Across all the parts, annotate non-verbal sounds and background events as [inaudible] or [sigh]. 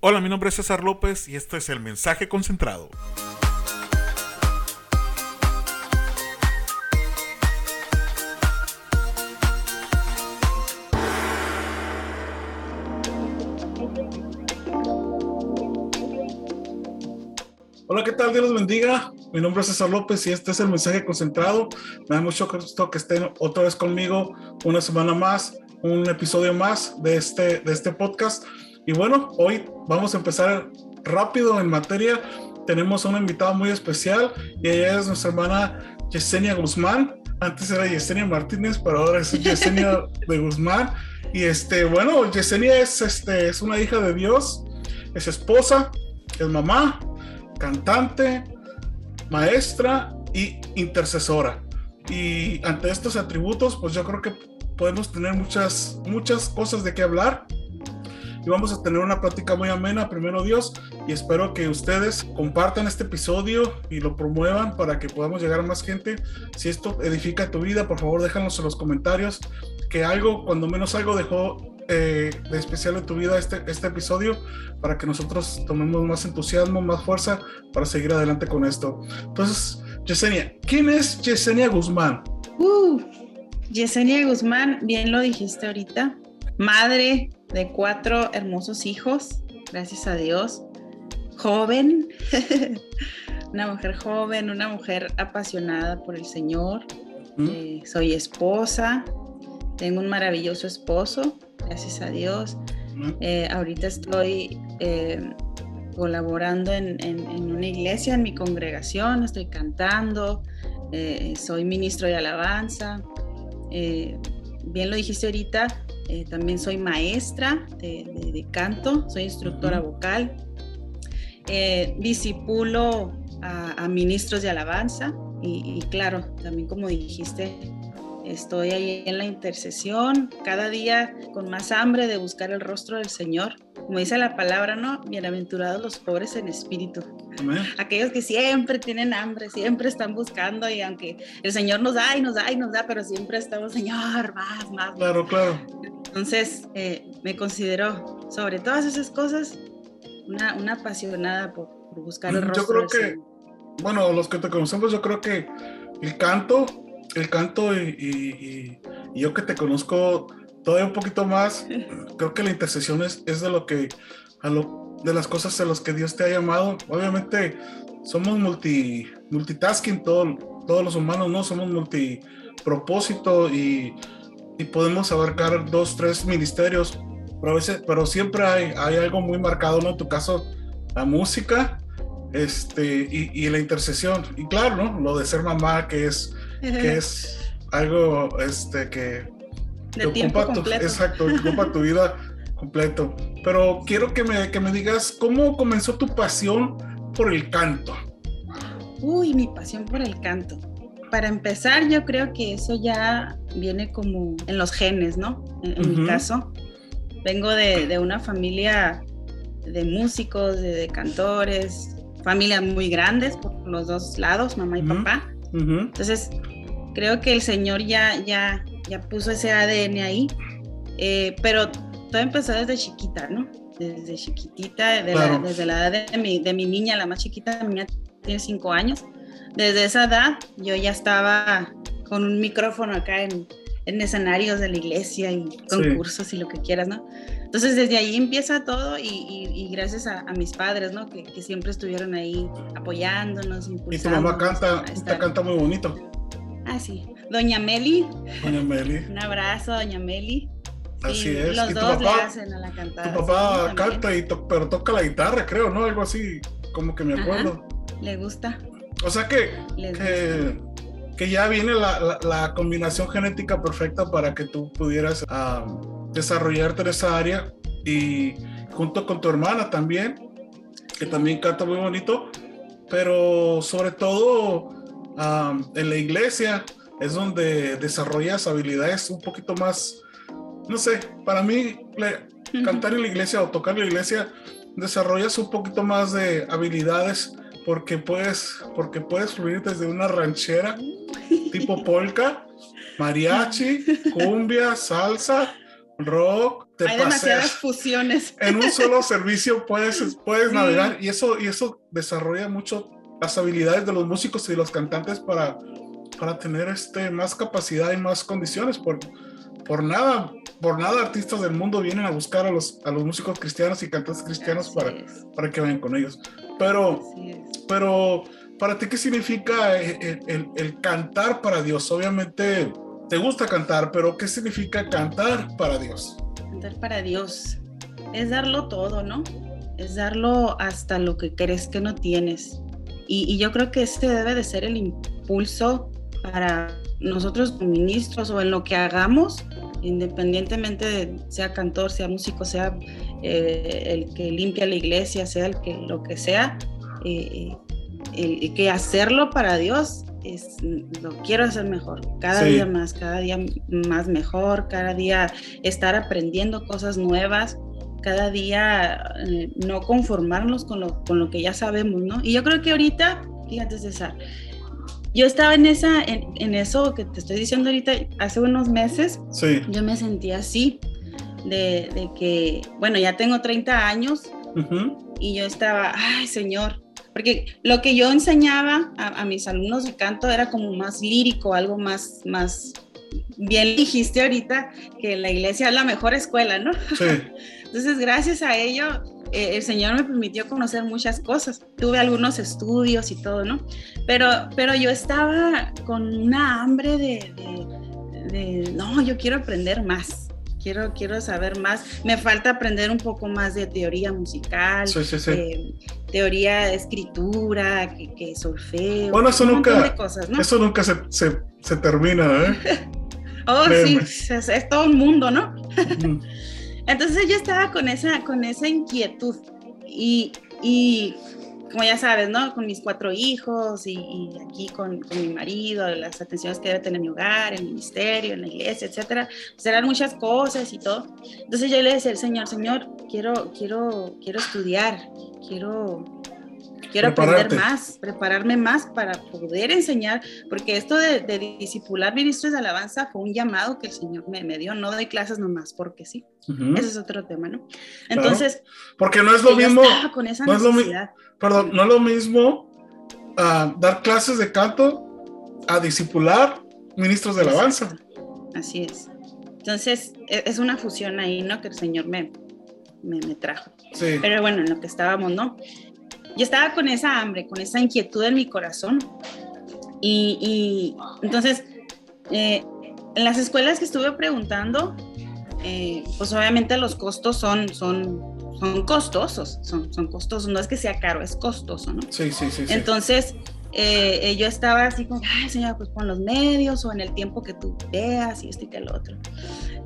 Hola, mi nombre es César López y esto es el mensaje concentrado. Hola, ¿qué tal? Dios los bendiga. Mi nombre es César López y este es el mensaje concentrado. Me da mucho gusto que estén otra vez conmigo una semana más, un episodio más de este, de este podcast. Y bueno, hoy vamos a empezar rápido en materia. Tenemos a una invitada muy especial y ella es nuestra hermana Yesenia Guzmán. Antes era Yesenia Martínez, pero ahora es Yesenia [laughs] de Guzmán. Y este, bueno, Yesenia es, este, es una hija de Dios, es esposa, es mamá, cantante, maestra y intercesora. Y ante estos atributos, pues yo creo que podemos tener muchas, muchas cosas de qué hablar y vamos a tener una plática muy amena, primero Dios, y espero que ustedes compartan este episodio y lo promuevan para que podamos llegar a más gente. Si esto edifica tu vida, por favor déjanos en los comentarios que algo, cuando menos algo dejó eh, de especial en tu vida este, este episodio para que nosotros tomemos más entusiasmo, más fuerza para seguir adelante con esto. Entonces, Yesenia, ¿quién es Yesenia Guzmán? Uh, Yesenia Guzmán, bien lo dijiste ahorita, madre de cuatro hermosos hijos, gracias a Dios, joven, [laughs] una mujer joven, una mujer apasionada por el Señor. Eh, soy esposa, tengo un maravilloso esposo, gracias a Dios. Eh, ahorita estoy eh, colaborando en, una iglesia, en mi congregación, estoy cantando, soy ministro de alabanza. bien lo dijiste ahorita, eh, también soy maestra de, canto, soy instructora vocal, eh, disipulo a, ministros de alabanza y, claro, también como dijiste, estoy ahí en la intercesión, cada día con más hambre de buscar el rostro del Señor. Como dice la palabra, ¿no? Bienaventurados los pobres en espíritu. Aquellos que siempre tienen hambre, siempre están buscando y aunque el Señor nos da y nos da y nos da, pero siempre estamos, Señor, más, más. Claro, claro. Entonces, eh, me considero, sobre todas esas cosas, una, una apasionada por, buscar el rostro. Yo creo que, bueno, los que te conocemos, yo creo que el canto, el canto y, yo que te conozco todavía un poquito más, [laughs] creo que la intercesión es, es de lo que, a lo, de las cosas a las que Dios te ha llamado. Obviamente, somos multi, multitasking, todo, todos los humanos, ¿no? Somos multipropósito y y podemos abarcar dos, tres ministerios, pero, a veces, pero siempre hay, hay algo muy marcado, ¿no? En tu caso, la música este, y, y la intercesión. Y claro, ¿no? Lo de ser mamá, que es, que [laughs] es algo este, que, de ocupa tu, exacto, ocupa tu vida completo. Pero quiero que me, que me digas, ¿cómo comenzó tu pasión por el canto? Uy, mi pasión por el canto para empezar, yo creo que eso ya viene como en los genes, ¿no? En, mi caso, vengo de, una familia de músicos, de, cantores, familias muy grandes por los dos lados, mamá y papá. Entonces, creo que el Señor ya, ya, ya puso ese ADN ahí, eh, pero todo empezó desde chiquita, ¿no? Desde chiquitita, desde la edad de mi, de mi niña, la más chiquita, mi niña tiene cinco años desde esa edad yo ya estaba con un micrófono acá en, en escenarios de la iglesia y concursos y lo que quieras, ¿no? Entonces desde ahí empieza todo y, y, gracias a, mis padres, ¿no? Que, que, siempre estuvieron ahí apoyándonos, impulsando. Y tu mamá canta, canta muy bonito. Ah, sí. Doña Meli. Doña Meli. [laughs] Un abrazo, Doña Meli. Así es. Los dos le hacen a la cantada. Tu papá canta, y pero toca la guitarra, creo, ¿no? Algo así, como que me acuerdo. le gusta. O sea que, que, ya viene la, la, combinación genética perfecta para que tú pudieras desarrollarte en esa área y junto con tu hermana también, que también canta muy bonito, pero sobre todo en la iglesia es donde desarrollas habilidades un poquito más, no sé, para mí cantar en la iglesia o tocar en la iglesia desarrollas un poquito más de habilidades porque puedes, porque puedes fluir desde una ranchera tipo polka, mariachi, [laughs] cumbia, salsa, rock, te Hay paseas. demasiadas fusiones. En un solo [laughs] servicio puedes, puedes navegar y eso, y eso desarrolla mucho las habilidades de los músicos y de los cantantes para, para tener este, más capacidad y más condiciones. Por, por nada, por nada artistas del mundo vienen a buscar a los, a los músicos cristianos y cantantes cristianos Así para, es, para que vayan con ellos. Pero, pero para ti, ¿qué significa el, el- el- cantar para Dios? Obviamente te gusta cantar, pero ¿qué significa cantar para Dios? Cantar para Dios es darlo todo, ¿no? Es darlo hasta lo que crees que no tienes. Y, y yo creo que este debe de ser el impulso para nosotros ministros o en lo que hagamos, independientemente de sea cantor, sea músico, sea eh, el que limpia la iglesia, sea el que lo que sea, eh, el- el que hacerlo para Dios es lo quiero hacer mejor, cada Sí. día más, cada día más mejor, cada día estar aprendiendo cosas nuevas, cada día eh, no conformarnos con lo, con lo que ya sabemos, ¿no? Y yo creo que ahorita, fíjate César, yo estaba en, esa, en, en eso que te estoy diciendo ahorita, hace unos meses, Sí. yo me sentía así, de, de que, bueno, ya tengo 30 años Ujú. y yo estaba, ay Señor, porque lo que yo enseñaba a, a mis alumnos de canto era como más lírico, algo más, más, bien dijiste ahorita que la iglesia es la mejor escuela, ¿no? Sí. [laughs] Entonces, gracias a ello, eh, el Señor me permitió conocer muchas cosas. Tuve algunos estudios y todo, ¿no? Pero, pero yo estaba con una hambre de, de- de, no, yo quiero aprender más. Quiero, quiero saber más. Me falta aprender un poco más de teoría musical, Sí, sí, sí. eh, teoría de escritura, que, que solfeo. Bueno, eso nunca- de cosas, ¿no? Eso nunca se, se, se termina, ¿eh? [laughs] oh, sí, es, es todo un mundo, ¿no? Entonces yo estaba con esa, con esa inquietud y, y como ya sabes, ¿no? Con mis cuatro hijos y, y aquí con, con mi marido, las atenciones que debe tener mi hogar, el ministerio, en la iglesia, etcétera. Pues eran muchas cosas y todo. Entonces yo le decía al Señor, Señor, quiero, quiero, quiero estudiar, quiero, quiero aprender más, prepararme más para poder enseñar, porque esto de, de discipular ministros de alabanza fue un llamado que el Señor me, me dio. No doy clases nomás porque sí. Ese es otro tema, ¿no? Entonces, Porque no es lo mismo, estaba con esa no es lo mi- perdón, no es lo mismo ah, dar clases de canto a discipular ministros de alabanza. Así es. Entonces, e- es una fusión ahí, ¿no? Que el Señor me, me, me trajo. Sí. Pero bueno, en lo que estábamos, ¿no? Yo estaba con esa hambre, con esa inquietud en mi corazón. Y, y entonces, eh, en las escuelas que estuve preguntando, eh, pues obviamente los costos son, son, son costosos, son, son costosos, no es que sea caro, es costoso, ¿no? Sí, sí, sí. sí. Entonces, eh, eh, yo estaba así como, ay, señora, pues pon los medios o en el tiempo que tú veas y esto y que lo otro.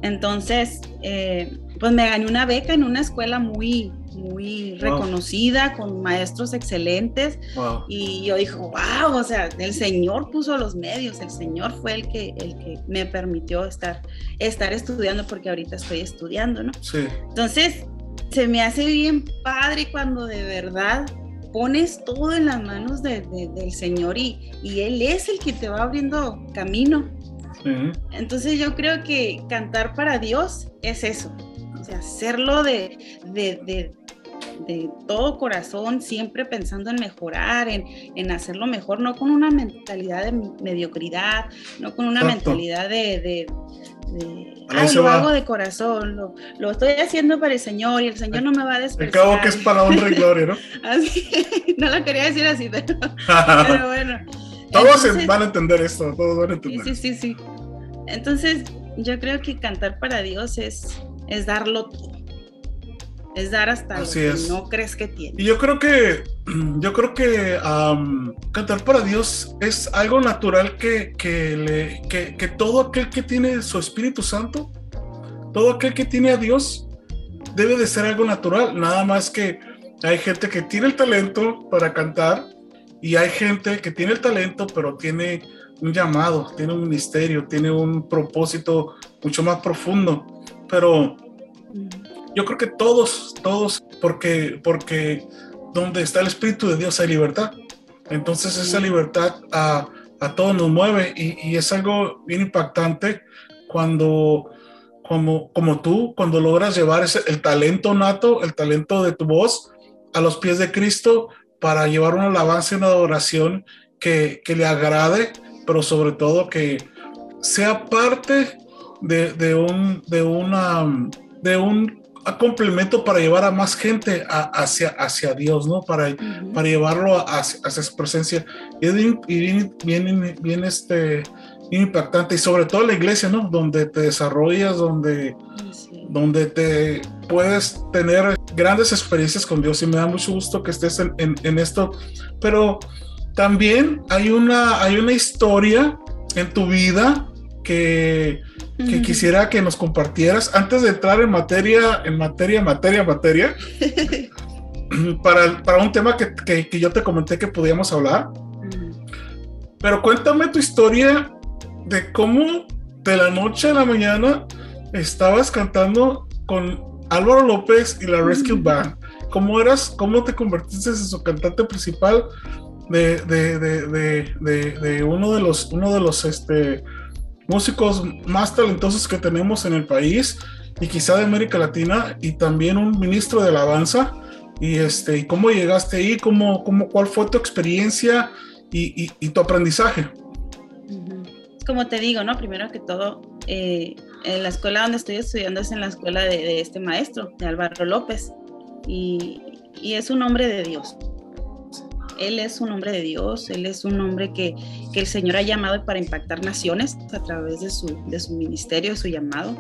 Entonces, eh, pues me gané una beca en una escuela muy, muy Wow. reconocida, con maestros excelentes. Wow. Y yo dije, wow, o sea, el Señor puso los medios, el Señor fue el que, el que me permitió estar, estar estudiando, porque ahorita estoy estudiando, ¿no? Sí. Entonces, se me hace bien padre cuando de verdad pones todo en las manos de- de- del Señor y, y Él es el que te va abriendo camino. Entonces yo creo que cantar para Dios es eso, o sea, hacerlo de, de, de- todo corazón, siempre pensando en mejorar, en, en hacerlo mejor, no con una mentalidad de mediocridad, no con una Exacto. mentalidad de... de- de, Ahí "Ay, se lo va. hago de corazón, lo, lo estoy haciendo para el Señor y el Señor no me va a despreciar. cabo que es para honra y gloria, ¿no? [laughs] Así, no lo quería decir así, pero, [laughs] pero bueno. todos Entonces- van a entender esto, todos van a entender. sí, sí, sí. Entonces, yo creo que cantar para Dios es, es darlo todo. Es dar hasta Así lo es. que no crees que tienes. Y yo creo que, [clears throat] yo creo que cantar para Dios es algo natural que, que, le, que, que todo aquel que tiene su Espíritu Santo, todo aquel que tiene a Dios, debe de ser algo natural. Nada más que hay gente que tiene el talento para cantar y hay gente que tiene el talento pero tiene un llamado, tiene un ministerio, tiene un propósito mucho más profundo. Pero yo creo que todos, todos, porque, porque donde está el Espíritu de Dios hay libertad. Entonces esa libertad a, a todos nos mueve y, y es algo bien impactante cuando, como, como tú, cuando logras llevar ese, el talento nato, el talento de tu voz a los pies de Cristo para llevar una alabanza y una adoración que, que le agrade, pero sobre todo que sea parte de, de un, de, una, de un complemento para llevar a más gente hacia, hacia Dios, ¿no? Para, para llevarlo hacia, hacia, su presencia. Y es bien, bien, bien, este, impactante y sobre todo la iglesia, ¿no? Donde te desarrollas, donde, donde te puedes tener grandes experiencias con Dios y me da mucho gusto que estés en, en, esto, pero también hay una, hay una historia en tu vida que, que quisiera que nos compartieras antes de entrar en materia, en materia, materia, materia, [laughs] para, para un tema que, que, que, yo te comenté que podíamos hablar. Pero cuéntame tu historia de cómo de la noche a la mañana estabas cantando con Álvaro López y la Rescue Band. ¿Cómo eras, cómo te convertiste en su cantante principal de, de, de, de, uno de los, uno de los este, músicos más talentosos que tenemos en el país y quizá de América Latina y también un ministro de alabanza? Y este, ¿cómo llegaste ahí? ¿Cómo, cómo, ¿Cuál fue tu experiencia y, y, y tu aprendizaje? como te digo, ¿no? Primero que todo, eh, en la escuela donde estoy estudiando es en la escuela de, este maestro, de Álvaro López, y, es un hombre de Dios. Él es un hombre de Dios, él es un hombre que, el Señor ha llamado para impactar naciones a través de su, de su ministerio, de su llamado.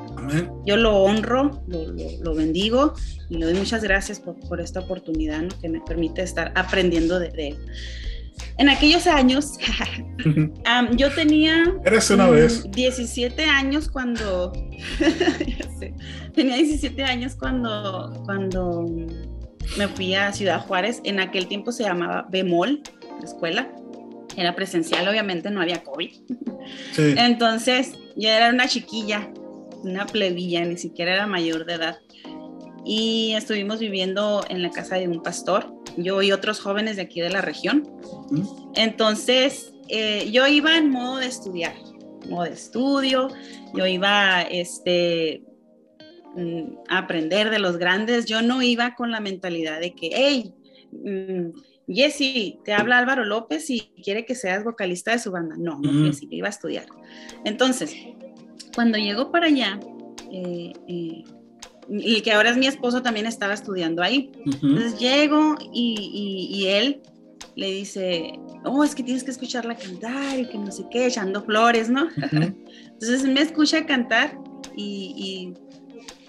Yo lo honro, lo, bendigo y le doy muchas gracias por, esta oportunidad que me permite estar aprendiendo de, de él. En aquellos años, [laughs] yo tenía... Eres una vez. 17 años cuando... [laughs] tenía 17 años cuando, cuando me fui a Ciudad Juárez. En aquel tiempo se llamaba Bemol, la escuela. Era presencial, obviamente no había COVID. Entonces, yo era una chiquilla, una plebilla, ni siquiera era mayor de edad. Y estuvimos viviendo en la casa de un pastor yo y otros jóvenes de aquí de la región. Entonces, eh, yo iba en modo de estudiar, modo de estudio, yo iba este, mm, aprender de los grandes, yo no iba con la mentalidad de que, hey, mm, Jessy, te habla Álvaro López y quiere que seas vocalista de su banda. No, no, Jessy, iba a estudiar. Entonces, cuando llegó para allá, eh, eh, y que ahora es mi esposo, también estaba estudiando ahí. Entonces llego y, y, él le dice, oh, es que tienes que escucharla cantar y que no sé qué, echando flores, ¿no? [laughs] Entonces me escucha cantar y,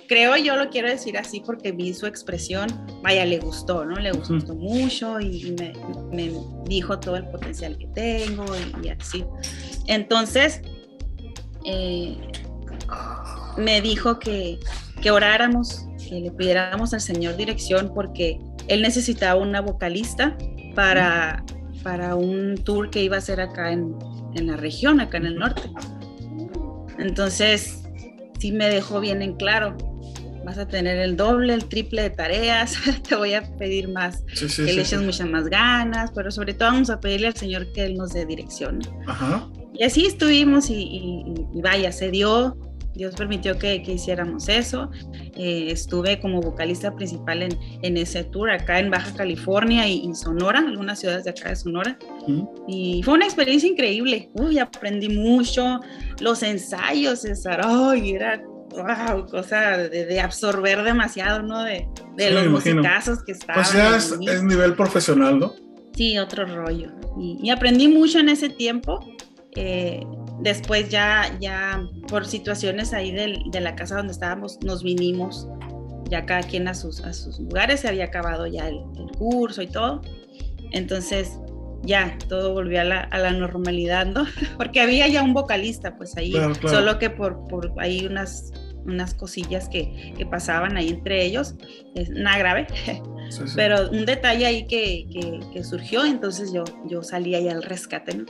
creo yo lo quiero decir así porque vi su expresión, vaya, le gustó, ¿no? Le gustó mucho y, me, me, dijo todo el potencial que tengo y, así. Entonces, eh, me dijo que, que oráramos, que le pidiéramos al Señor dirección porque él necesitaba una vocalista para, para un tour que iba a hacer acá en, en la región, acá en el norte. Entonces, sí me dejó bien en claro, vas a tener el doble, el triple de tareas, [laughs] te voy a pedir más, que le eches muchas más ganas, pero sobre todo vamos a pedirle al Señor que Él nos dé dirección. Y así estuvimos y, y, vaya, se dio Dios permitió que, hiciéramos eso. Eh, estuve como vocalista principal en, en, ese tour acá en Baja California y, Sonora, algunas ciudades de acá de Sonora. Y fue una experiencia increíble. Uy, aprendí mucho. Los ensayos, César, ay, era wow, cosa de, absorber demasiado, ¿no? De, de los musicazos que estaban. Pues ya es, nivel profesional, ¿no? Sí, otro rollo. Y, y aprendí mucho en ese tiempo. Eh, después ya, ya por situaciones ahí de la casa donde estábamos, nos vinimos ya cada quien a sus, a sus lugares, se había acabado ya el, curso y todo. Entonces ya todo volvió a la, a la, normalidad, ¿no? [laughs] Porque había ya un vocalista, pues ahí, solo que por, por ahí unas, unas cosillas que, que pasaban ahí entre ellos, es nada grave, pero un detalle ahí que, que, que, surgió, entonces yo, yo salí ahí al rescate, ¿no?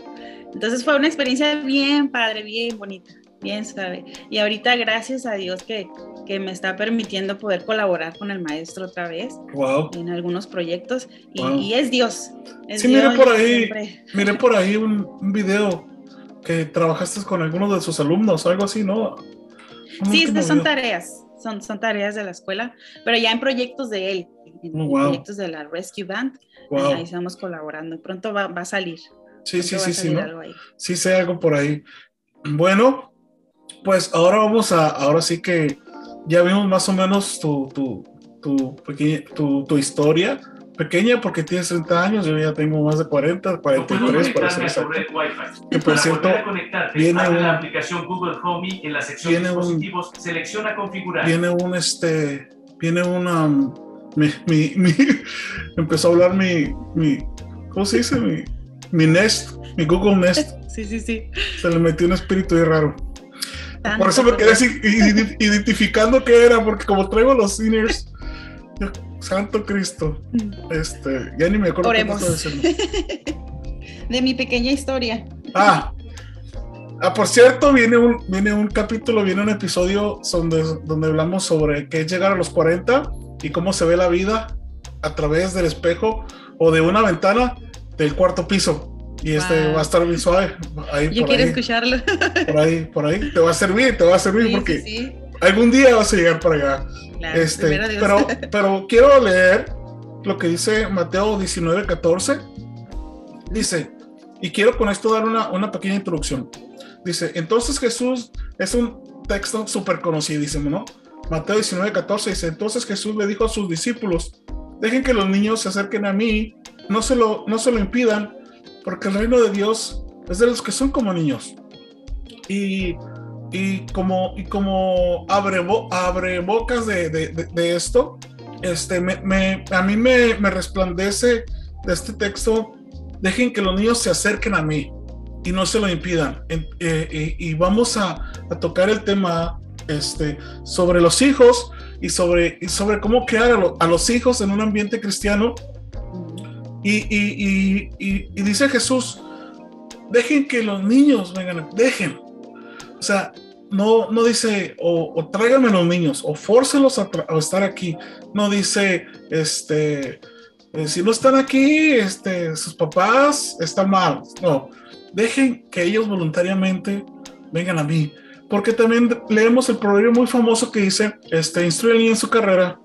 Entonces fue una experiencia bien padre, bien bonita, bien sabe. Y ahorita gracias a Dios que, que me está permitiendo poder colaborar con el maestro otra vez wow. en algunos proyectos. Y, es Dios. sí, miré por ahí, miré por ahí un, un, video que trabajaste con algunos de sus alumnos, algo así, ¿no? Sí, son tareas, son, son tareas de la escuela, pero ya en proyectos de él, en, Oh, wow. proyectos de la Rescue Band, Wow. ahí estamos colaborando. Pronto va, va a salir. Sí, sí, Pronto sí, sí, ahí. Sí sé algo por ahí. Bueno, pues ahora vamos a, ahora sí que ya vimos más o menos tu, tu, tu, tu, tu historia. Pequeña porque tienes 30 años, yo ya tengo más de 40, No puedo 43 para ser exacto. red Wi-Fi. Que por cierto, viene un- la aplicación Google Home en la sección viene un- dispositivos, selecciona configurar. Viene un, este, viene una, mi, mi, [laughs] mi- empezó a hablar mi, mi, ¿cómo se dice? Mi, mi Nest, mi Google Nest, [laughs] Sí, sí, sí. se le metió un espíritu ahí raro. Tanto Por eso me quedé así, ide- identificando qué era, porque como traigo los seniors, yo, [laughs] Santo Cristo, este, ya ni me acuerdo Oremos. diciendo. [laughs] De mi pequeña historia. Ah, ah, por cierto, viene un, viene un capítulo, viene un episodio donde, donde hablamos sobre qué es llegar a los 40 y cómo se ve la vida a través del espejo o de una ventana del cuarto piso. Y este va a estar bien suave. Ahí, Yo por, quiero ahí, escucharlo. por ahí, por ahí. Te va a servir, te va a servir Sí, porque sí, sí. Algún día vas a llegar para allá. Claro, Este, [laughs] pero quiero leer lo que dice Mateo 19, 14. Dice, y quiero con esto dar una, una pequeña introducción. Dice, entonces Jesús, es un texto súper conocidísimo, ¿no? Mateo 19, 14 dice, entonces Jesús le dijo a sus discípulos, dejen que los niños se acerquen a mí, no se lo, no se lo impidan, porque el reino de Dios es de los que son como niños. Y, y como, y como abre, bo- abre bocas de, de- de- de esto, este, me, me- a mí me, me resplandece de este texto, dejen que los niños se acerquen a mí y no se lo impidan. En- eh, y, vamos a, a tocar el tema este, sobre los hijos y sobre, y sobre cómo crear a, lo- a los hijos en un ambiente cristiano. Y- y- y dice Jesús, dejen que los niños vengan, dejen. O sea, no, no dice, o, o tráiganme los niños, o fórcenlos a, a estar aquí. No dice, este, eh, si no están aquí, este, sus papás están mal. No, dejen que ellos voluntariamente vengan a mí. Porque también leemos el proverbio muy famoso que dice, este, instruye al en su carrera,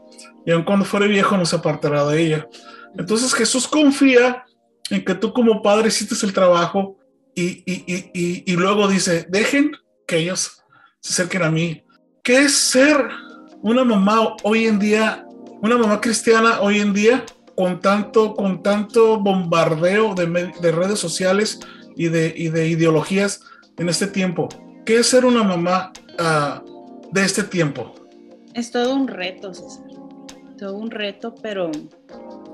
y aun cuando fuere viejo no se apartará de ella. Entonces Jesús confía en que tú como padre hiciste el trabajo y- y- y- y luego dice, dejen que ellos se acerquen a mí. ¿Qué es ser una mamá hoy en día, una mamá cristiana hoy en día con tanto, con tanto bombardeo de, redes sociales y de, ideologías en este tiempo? ¿Qué es ser una mamá ah, de este tiempo? Es todo un reto. Todo un reto, pero,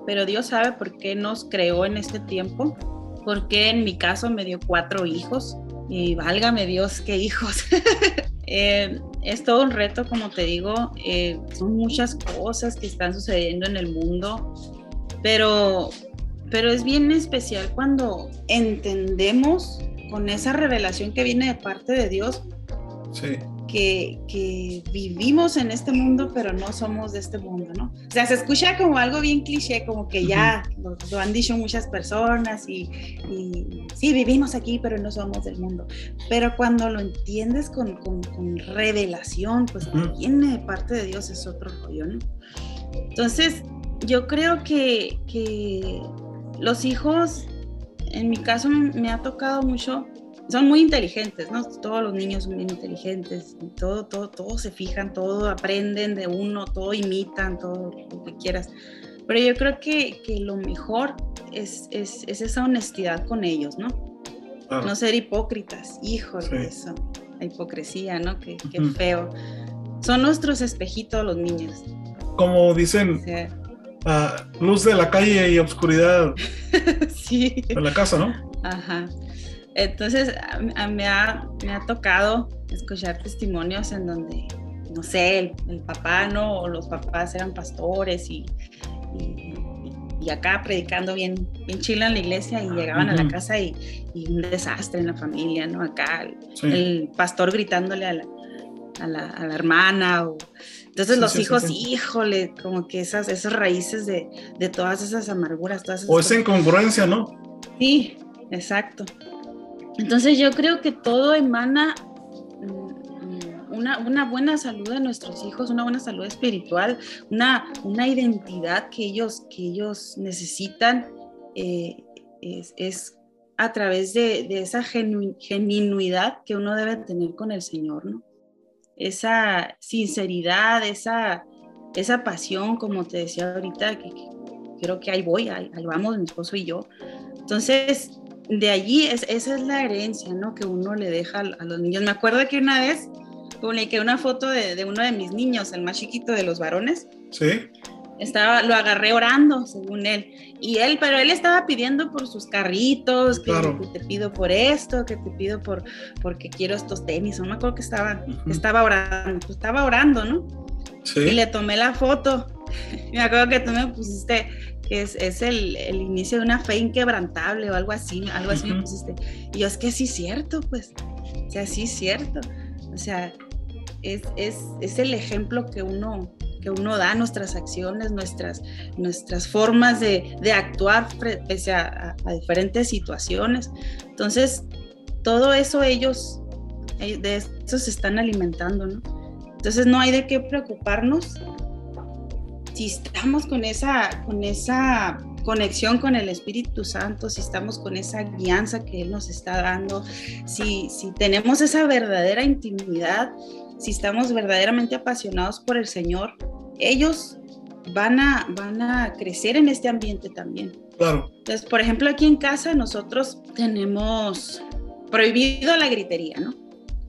pero Dios sabe por qué nos creó en este tiempo. Porque en mi caso me dio cuatro hijos. Y válgame Dios, qué hijos. [laughs] Eh, es todo un reto, como te digo. eh, son muchas cosas que están sucediendo en el mundo. Pero, pero es bien especial cuando entendemos con esa revelación que viene de parte de Dios Sí, que, que vivimos en este mundo, pero no somos de este mundo, ¿no? O sea, se escucha como algo bien cliché, como que ya lo, lo han dicho muchas personas y, y sí, vivimos aquí, pero no somos del mundo. Pero cuando lo entiendes con, con- con revelación, pues viene de parte de Dios, es otro rollo, ¿no? Entonces, yo creo que, que los hijos, en mi caso, me ha tocado mucho son muy inteligentes, ¿no? Todos los niños son bien inteligentes, todo, todo, todo se fijan, todo aprenden de uno, todo imitan, todo lo que quieras. Pero yo creo que, que lo mejor es, es, es esa honestidad con ellos, ¿no? claro. No ser hipócritas, híjole, Sí. eso, la hipocresía, ¿no? Qué, qué Ujú. feo. Son nuestros espejitos los niños. Como O dicen, sea, ah, luz de la calle y obscuridad [laughs] sí. de la casa, ¿no? Ajá. Entonces, a- a- me, ha, me ha tocado escuchar testimonios en donde, no sé, el, el papá, ¿no? O los papás eran pastores y, y, y acá predicando bien, bien chila en la iglesia y llegaban a la casa y, y un desastre en la familia, ¿no? Acá el, Sí. el pastor gritándole a la, a la, a la hermana. O... Entonces Sí, los sí, hijos, sí. híjole, como que esas, esas raíces de, de todas esas amarguras, todas esas O esa cosas. incongruencia, ¿no? Sí, exacto. Entonces yo creo que todo emana mm, una, una, buena salud de nuestros hijos, una buena salud espiritual, una, una identidad que ellos, que ellos necesitan, eh, es, es, a través de, de esa genu, genuinidad que uno debe tener con el Señor, ¿no? Esa sinceridad, esa, esa pasión, como te decía ahorita, que, que creo que ahí voy, ahí, ahí, vamos, mi esposo y yo. Entonces, de allí, es, esa es la herencia, ¿no? Que uno le deja a los niños. Me acuerdo que una vez publiqué una foto de, de uno de mis niños, el más chiquito de los varones. Sí. Estaba, lo agarré orando, según él. Y él, pero él estaba pidiendo por sus carritos, que, Claro. que te pido por esto, que te pido por porque quiero estos tenis. No me acuerdo que estaba, estaba orando, estaba orando, ¿no? Y Sí. le tomé la foto. [laughs] Me acuerdo que tú me pusiste que es, es el, el inicio de una fe inquebrantable o algo así, algo así me Ujú. pusiste. Y yo, es que sí es cierto, pues. O sea, sí es cierto. O sea, es, es, es el ejemplo que uno, que uno da, nuestras acciones, nuestras, nuestras formas de, de actuar pese a, a- a diferentes situaciones. Entonces, todo eso ellos, eh, de eso se están alimentando, ¿no? Entonces no hay de qué preocuparnos si estamos con esa, con esa conexión con el Espíritu Santo, si estamos con esa guianza que Él nos está dando, si, si tenemos esa verdadera intimidad, si estamos verdaderamente apasionados por el Señor, ellos van a, van a crecer en este ambiente también. Claro. Entonces, por ejemplo, aquí en casa nosotros tenemos prohibido la gritería, ¿no?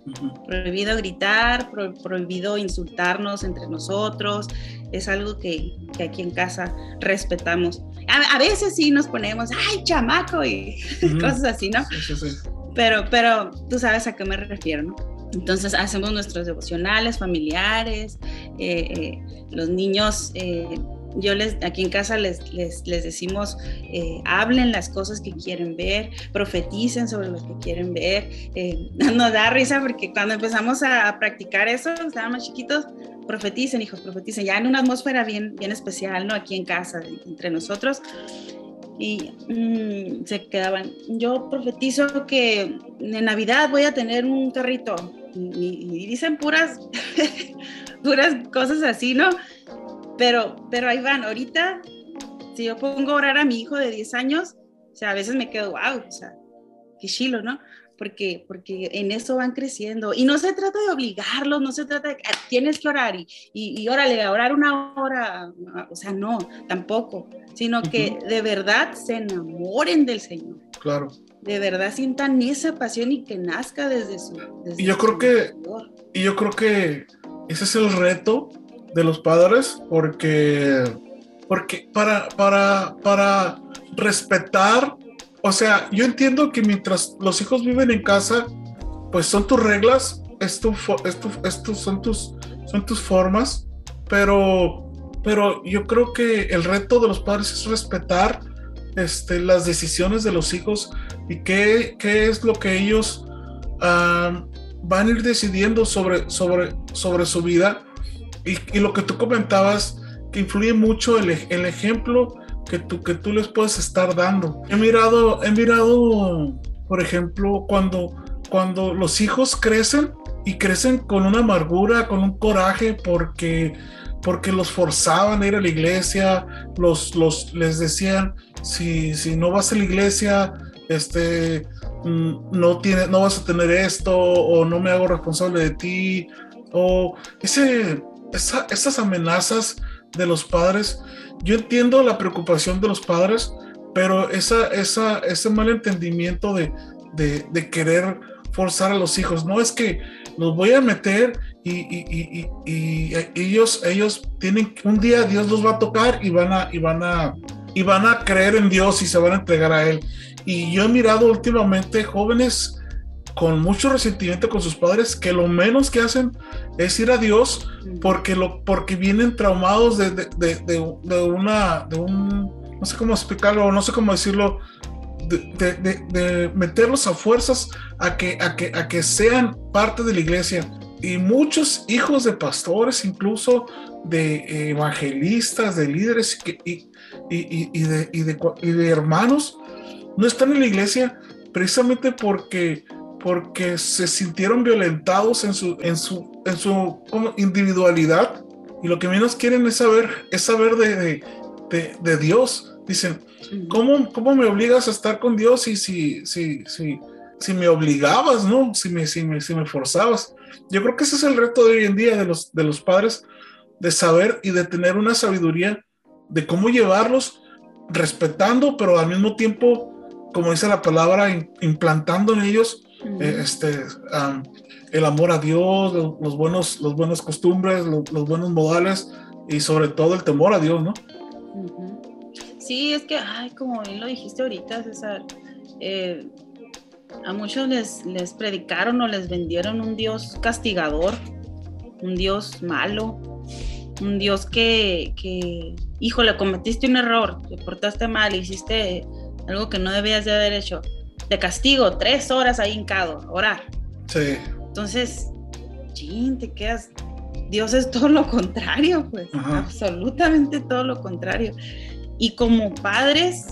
Ujú. prohibido gritar, pro- prohibido insultarnos entre nosotros, es algo que, que aquí en casa respetamos. A, a veces sí nos ponemos, ay, chamaco, y [laughs] cosas así, ¿no? Sí, sí, sí. Pero, pero tú sabes a qué me refiero, ¿no? Entonces hacemos nuestros devocionales familiares, eh, eh, los niños, eh, yo les, aquí en casa les, les, les decimos, eh, hablen las cosas que quieren ver, profeticen sobre lo que quieren ver. Eh, [laughs] nos da risa porque cuando empezamos a, practicar eso, estaban chiquitos, profeticen, hijos, profeticen, ya en una atmósfera bien, bien especial, ¿no? Aquí en casa, entre nosotros. Y mm, se quedaban, yo profetizo que en Navidad voy a tener un carrito. Y, y dicen puras, [laughs] puras cosas así, ¿no? Pero, pero ahí van, ahorita, si yo pongo a orar a mi hijo de 10 años, o sea, a veces me quedo, wow, o sea, qué chilo, ¿no? Porque, porque en eso van creciendo. Y no se trata de obligarlos, no se trata de que "Ah, tienes que orar y, y, y órale, a orar una hora, o sea, no, tampoco, sino que de verdad se enamoren del Señor, Claro. de verdad sientan esa pasión y que nazca desde su... desde Y yo creo su que- interior. Y yo creo que ese es el reto de los padres, porque, porque para, para, para respetar, o sea, yo entiendo que mientras los hijos viven en casa, pues son tus reglas, es tu, son, tus, son tus formas, pero, pero yo creo que el reto de los padres es respetar este, las decisiones de los hijos y qué, qué es lo que ellos... ah, van a ir decidiendo sobre, sobre, sobre su vida y, lo que tú comentabas, que influye mucho el, el ejemplo que tú, que tú les puedes estar dando. He mirado, he mirado, por ejemplo, cuando, cuando los hijos crecen y crecen con una amargura, con un coraje, porque, porque los forzaban a ir a la iglesia, los, los, les decían, si, si no vas a la iglesia, este, mm, no, tiene, no vas a tener esto, o no me hago responsable de ti, o ese, esa- esas amenazas de los padres. Yo entiendo la preocupación de los padres, pero esa, esa, ese mal entendimiento de, de, de querer forzar a los hijos, no es que los voy a meter y- y- y- y ellos, ellos tienen, un día Dios los va a tocar y van a, y van a, y van a creer en Dios y se van a entregar a Él. Y yo he mirado últimamente jóvenes con mucho resentimiento con sus padres que lo menos que hacen es ir a Dios porque, lo, porque vienen traumados de, de, de, de- una, de un, no sé cómo explicarlo, no sé cómo decirlo, de, meterlos a fuerzas a que, a, que, a que sean parte de la iglesia. Y muchos hijos de pastores, incluso de evangelistas, de líderes y, y, y, y de, y, de, y de hermanos, no están en la iglesia precisamente porque, porque se sintieron violentados en su, en su, en su como individualidad y lo que menos quieren es saber, es saber de, de, de, de Dios. Dicen, ¿cómo, ¿cómo me obligas a estar con Dios y si, si, si, si me obligabas, ¿no? Si me, si, me, si me forzabas. Yo creo que ese es el reto de hoy en día de los, de los padres, de saber y de tener una sabiduría de cómo llevarlos respetando, pero al mismo tiempo, como dice la palabra, implantando en ellos eh, este, um, el amor a Dios, los, buenos, los buenas costumbres, los, los, buenos modales y sobre todo el temor a Dios, ¿no? Sí, es que, ay, como bien lo dijiste ahorita, César, eh, a muchos les, les predicaron o les vendieron un Dios castigador, un Dios malo, un Dios que, que, híjole, cometiste un error, te portaste mal, hiciste algo que no debías de haber hecho. De castigo, tres horas ahí hincado, orar. Sí. Entonces, chin, te quedas. Dios es todo lo contrario, pues, Ajá. absolutamente todo lo contrario. Y como padres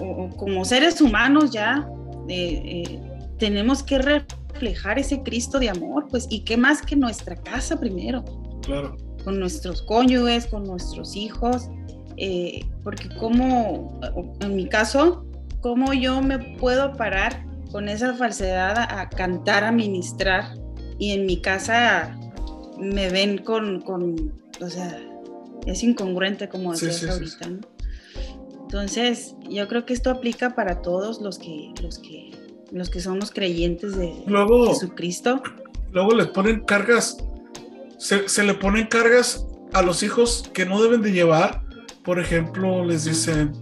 o, como seres humanos ya, eh, eh, tenemos que reflejar ese Cristo de amor, pues, y qué más que nuestra casa primero. Claro. Con nuestros cónyuges, con nuestros hijos, eh, porque como, en mi caso, ¿cómo yo me puedo parar con esa falsedad a, a cantar, a ministrar? Y en mi casa me ven con, con o sea, es incongruente como decías sí, sí, ahorita, sí. ¿no? Entonces, yo creo que esto aplica para todos los que, los que, los que somos creyentes de luego, Jesucristo. Luego les ponen cargas, se, se, le ponen cargas a los hijos que no deben de llevar. Por ejemplo, les dicen,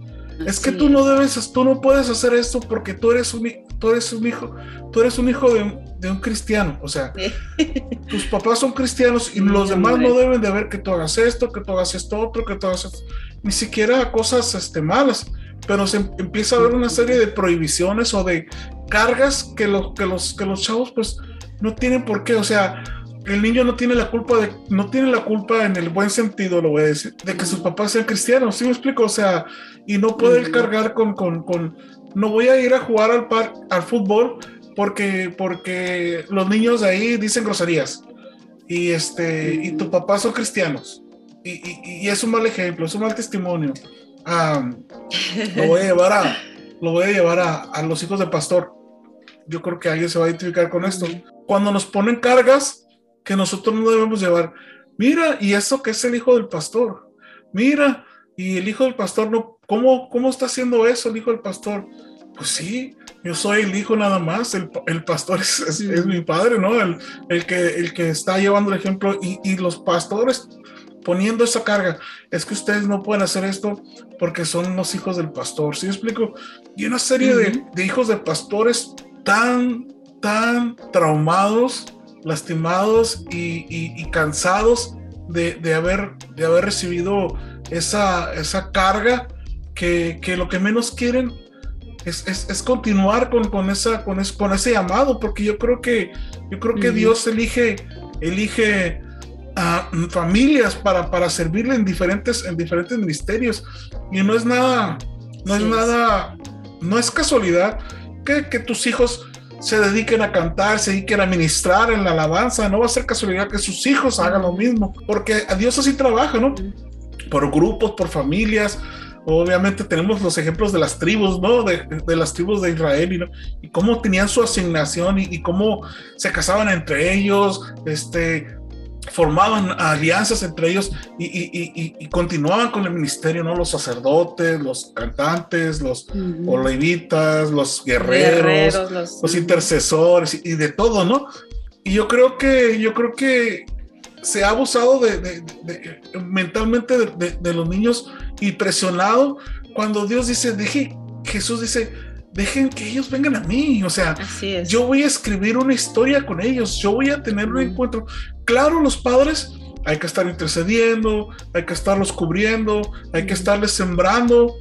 es que tú no debes, tú no puedes hacer esto porque tú eres un, tú eres un hijo, tú eres un hijo de, de un cristiano. O sea, [laughs] tus papás son cristianos y los demás no deben de ver que tú hagas esto, que tú hagas esto otro, que tú hagas esto ni siquiera cosas este, malas, pero se empieza a ver una serie de prohibiciones o de cargas que, lo, que, los, que los chavos pues no tienen por qué, o sea, el niño no tiene la culpa de, no tiene la culpa en el buen sentido, lo voy a decir, de que sus papás sean cristianos, ¿sí me explico? O sea, y no puede cargar con, con, con, no voy a ir a jugar al, par, al fútbol porque, porque los niños de ahí dicen groserías y, este, y tu papá son cristianos y, y, y, es un mal ejemplo, es un mal testimonio. Um, lo voy a llevar a, lo voy a llevar a, a, los hijos del pastor. Yo creo que alguien se va a identificar con esto. Cuando nos ponen cargas que nosotros no debemos llevar, mira, y eso que es el hijo del pastor, mira, y el hijo del pastor no, ¿cómo, cómo está haciendo eso el hijo del pastor? Pues sí, yo soy el hijo nada más, el, el pastor es, es, es, mi padre, ¿no? El, el, que, el que está llevando el ejemplo y, y los pastores poniendo esa carga. Es que ustedes no pueden hacer esto porque son los hijos del pastor. ¿Sí explico? Y una serie uh -huh. de, de, hijos de pastores tan, tan traumados, lastimados y, y, y cansados de, de, haber, de haber recibido esa, esa carga que, que, lo que menos quieren es, es, es continuar con, con, esa, con, es, con ese llamado, porque yo creo que, yo creo que uh -huh. Dios elige, elige a familias para, para servirle en diferentes, en diferentes ministerios. Y no es nada, no sí. es nada, no es casualidad que, que, tus hijos se dediquen a cantar, se dediquen a ministrar en la alabanza. No va a ser casualidad que sus hijos hagan lo mismo, porque Dios así trabaja, ¿no? Por grupos, por familias. Obviamente tenemos los ejemplos de las tribus, ¿no? De, de las tribus de Israel y, ¿no? y cómo tenían su asignación y, y, cómo se casaban entre ellos, este, formaban alianzas entre ellos y, y, y, y, continuaban con el ministerio, ¿no? Los sacerdotes, los cantantes, los uh -huh. los guerreros, guerreros los, los, intercesores y, de todo, ¿no? Y yo creo que, yo creo que se ha abusado de, de, de, mentalmente de, los niños y presionado cuando Dios dice, deje, Jesús dice, dejen que ellos vengan a mí, o sea, yo voy a escribir una historia con ellos, yo voy a tener un mm. encuentro. Claro, los padres hay que estar intercediendo, hay que estarlos cubriendo, hay que estarles sembrando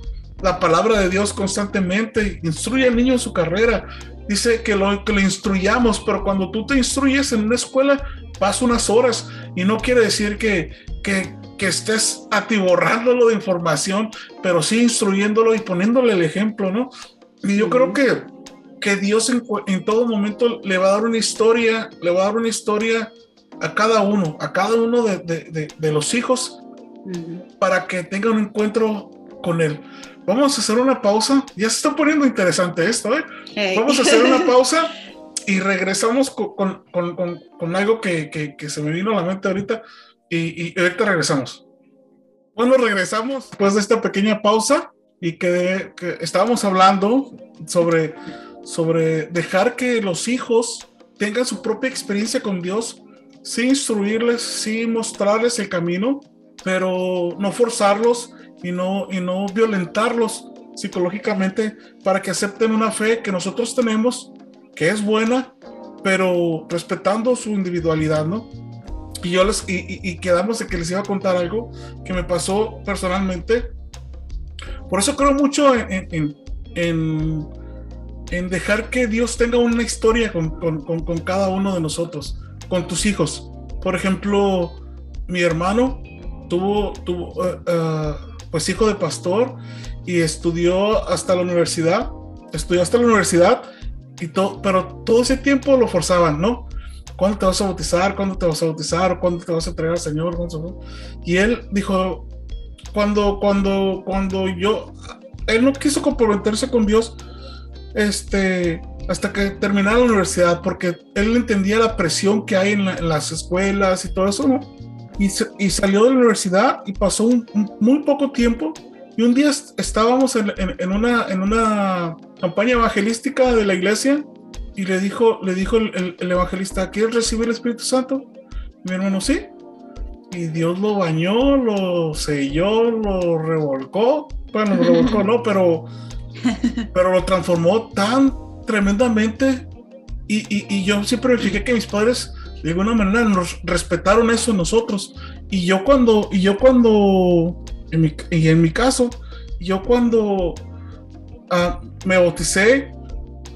la palabra de Dios constantemente, instruye al niño en su carrera, dice que lo, que lo instruyamos, pero cuando tú te instruyes en una escuela, vas unas horas y no quiere decir que, que, que estés atiborrándolo de información, pero sí instruyéndolo y poniéndole el ejemplo, ¿no? Y yo creo que, que Dios en, en, todo momento le va a dar una historia, le va a dar una historia a cada uno, a cada uno de, de, de, los hijos para que tengan un encuentro con Él. Vamos a hacer una pausa. Ya se está poniendo interesante esto, ¿eh? Vamos a hacer una [laughs] pausa y regresamos con, con, con, con algo que, que, que, se me vino a la mente ahorita y, y ahorita regresamos. Bueno, regresamos después de esta pequeña pausa y que, que estábamos hablando sobre, sobre dejar que los hijos tengan su propia experiencia con Dios, sin instruirles, sin mostrarles el camino, pero no forzarlos y no, y no violentarlos psicológicamente para que acepten una fe que nosotros tenemos, que es buena, pero respetando su individualidad, ¿no? Y yo les, y, y, quedamos de que les iba a contar algo que me pasó personalmente. Por eso creo mucho en, en, en, dejar que Dios tenga una historia con, con, con, cada uno de nosotros, con tus hijos. Por ejemplo, mi hermano tuvo, tuvo uh, pues hijo de pastor y estudió hasta la universidad, estudió hasta la universidad, y todo, pero todo ese tiempo lo forzaban, ¿no? ¿Cuándo te vas a bautizar? ¿Cuándo te vas a bautizar? ¿Cuándo te vas a entregar al Señor? Y él dijo, cuando, cuando, cuando yo, él no quiso comprometerse con Dios, este, hasta que terminara la universidad, porque él entendía la presión que hay en, las escuelas y todo eso, ¿no? Y, y, salió de la universidad y pasó un, muy poco tiempo. Y un día estábamos en, en, una, en una campaña evangelística de la iglesia y le dijo, le dijo el, el, evangelista, ¿quieres recibir el Espíritu Santo? mi hermano, sí. Y Dios lo bañó, lo selló, lo revolcó. Bueno, lo revolcó, no, pero [laughs] pero lo transformó tan tremendamente. Y, y, y, yo siempre me fijé que mis padres de alguna manera nos respetaron eso nosotros. Y yo cuando y yo cuando en mi, y en mi caso yo cuando uh, me bauticé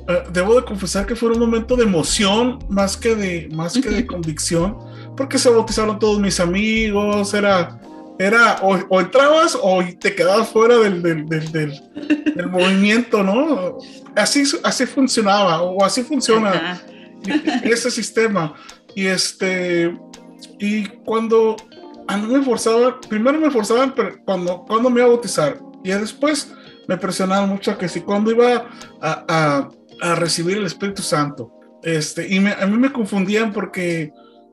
uh, debo de confesar que fue un momento de emoción más que de más que de convicción porque se bautizaron todos mis amigos era era o, entrabas o te quedabas fuera del, del, del, [laughs] movimiento, ¿no? Así, así funcionaba o así funciona ese sistema. Y este, y cuando a mí me forzaban, primero me forzaban cuando, cuando me iba a bautizar y después me presionaban mucho que si cuando iba a, a, a recibir el Espíritu Santo. Este, y a mí me confundían porque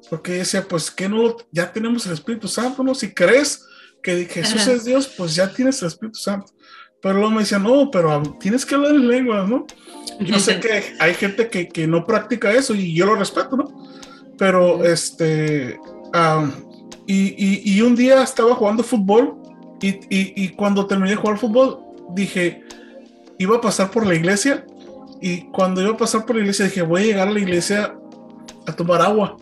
porque decía, pues que no, ya tenemos el Espíritu Santo, ¿no? Si crees que Jesús es Dios, pues ya tienes el Espíritu Santo. Pero luego me decía, no, pero tienes que hablar en lenguas, ¿no? Yo sé [laughs] que hay gente que, que, no practica eso y yo lo respeto, ¿no? Pero este, y, y, y, un día estaba jugando fútbol y, y, cuando terminé de jugar fútbol dije, iba a pasar por la iglesia y cuando iba a pasar por la iglesia dije, voy a llegar a la iglesia a tomar agua.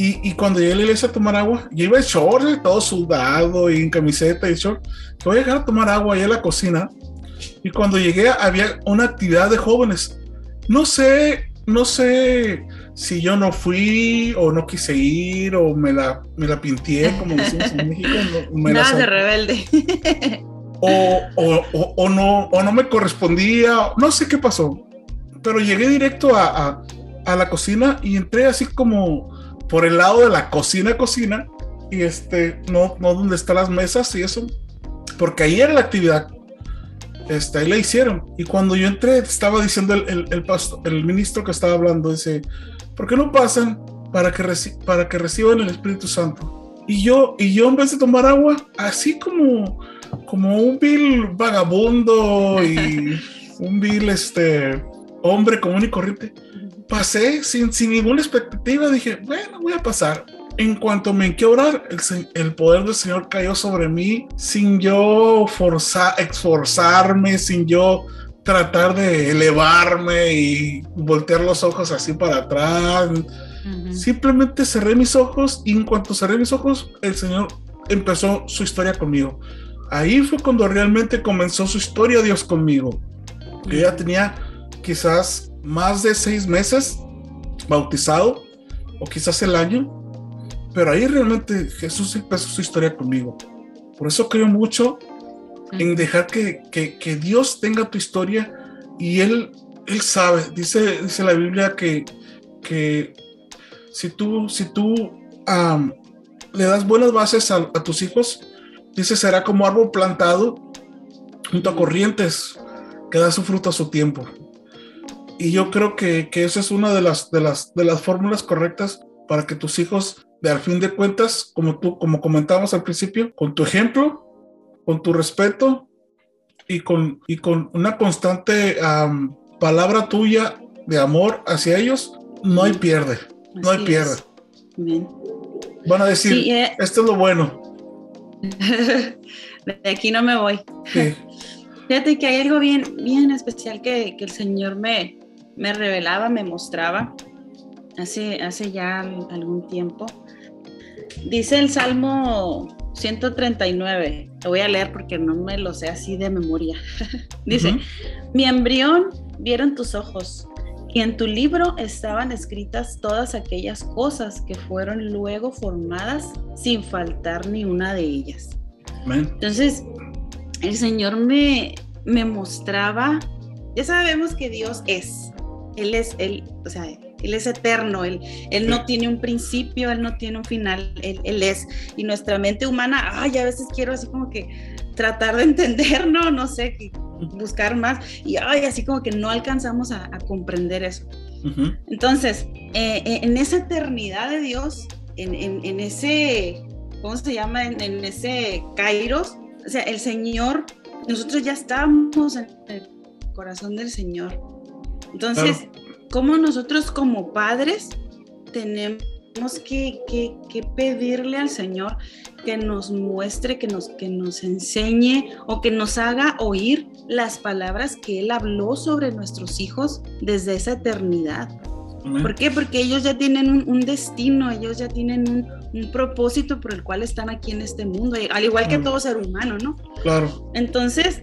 Y, cuando llegué a la iglesia a tomar agua, yo iba en short, todo sudado y en camiseta y short, que voy a llegar a tomar agua ahí en la cocina. Y cuando llegué había una actividad de jóvenes. No sé, no sé si yo no fui o no quise ir o me la, me la pinté, como decimos en México. No, [laughs] Nada de rebelde. [laughs] O, o, o, no, o no me correspondía, no sé qué pasó. Pero llegué directo a, a, a la cocina y entré así como por el lado de la cocina, cocina, y este, no, no donde están las mesas y eso, porque ahí era la actividad. Este, ahí la hicieron. Y cuando yo entré, estaba diciendo el, el, el, el ministro que estaba hablando, dice, ¿por qué no pasan para que, para que reciban el Espíritu Santo? Y yo, y yo en vez de tomar agua, así como, como un vil vagabundo y [laughs] un vil este, hombre común y corriente, pasé sin, sin ninguna expectativa. Dije, bueno, voy a pasar. En cuanto me enqué orar, el, el, poder del Señor cayó sobre mí sin yo forzar, esforzarme, sin yo tratar de elevarme y voltear los ojos así para atrás. Simplemente cerré mis ojos y en cuanto cerré mis ojos, el Señor empezó su historia conmigo. Ahí fue cuando realmente comenzó su historia Dios conmigo. Yo ya tenía quizás más de seis meses bautizado, o quizás el año, pero ahí realmente Jesús empezó su historia conmigo. Por eso creo mucho en dejar que, que, Dios tenga tu historia y Él, él sabe, dice, dice la Biblia que, que si tú, si tú le das buenas bases a, a tus hijos, dice, será como árbol plantado junto a corrientes que da su fruto a su tiempo. Y yo creo que, que esa es una de las, de, las, de las fórmulas correctas para que tus hijos, de al fin de cuentas, como tú, como comentábamos al principio, con tu ejemplo, con tu respeto y con, y con una constante palabra tuya de amor hacia ellos, no hay pierde, no hay pierde. Van a decir, Sí, eh, esto es lo bueno. [laughs] de aquí no me voy. Sí. [laughs] Fíjate que hay algo bien, bien especial que, que el Señor me, me revelaba, me mostraba hace, hace ya al- algún tiempo. Dice el Salmo 139, lo voy a leer porque no me lo sé así de memoria. [laughs] Dice, mi embrión vieron tus ojos y en tu libro estaban escritas todas aquellas cosas que fueron luego formadas sin faltar ni una de ellas. Entonces, el Señor me, me mostraba, ya sabemos que Dios es, Él es, Él, o sea, Él es eterno, Él, él no tiene un principio, Él no tiene un final, Él, él es. Y nuestra mente humana, ay, a veces quiero así como que tratar de entender, no, no sé, buscar más, y ay, así como que no alcanzamos a, a comprender eso. Entonces, eh, eh, en esa eternidad de Dios, en, en- en ese, ¿cómo se llama? En, en ese Kairos, o sea, el Señor, nosotros ya estamos en el corazón del Señor. Entonces, ¿cómo nosotros como padres tenemos que, que- que pedirle al Señor que nos muestre, que nos, que nos enseñe o que nos haga oír las palabras que Él habló sobre nuestros hijos desde esa eternidad? Amén. ¿Por qué? Porque ellos ya tienen un, un destino, ellos ya tienen un, un propósito por el cual están aquí en este mundo, al igual que todo ser humano, ¿no? Claro. Entonces,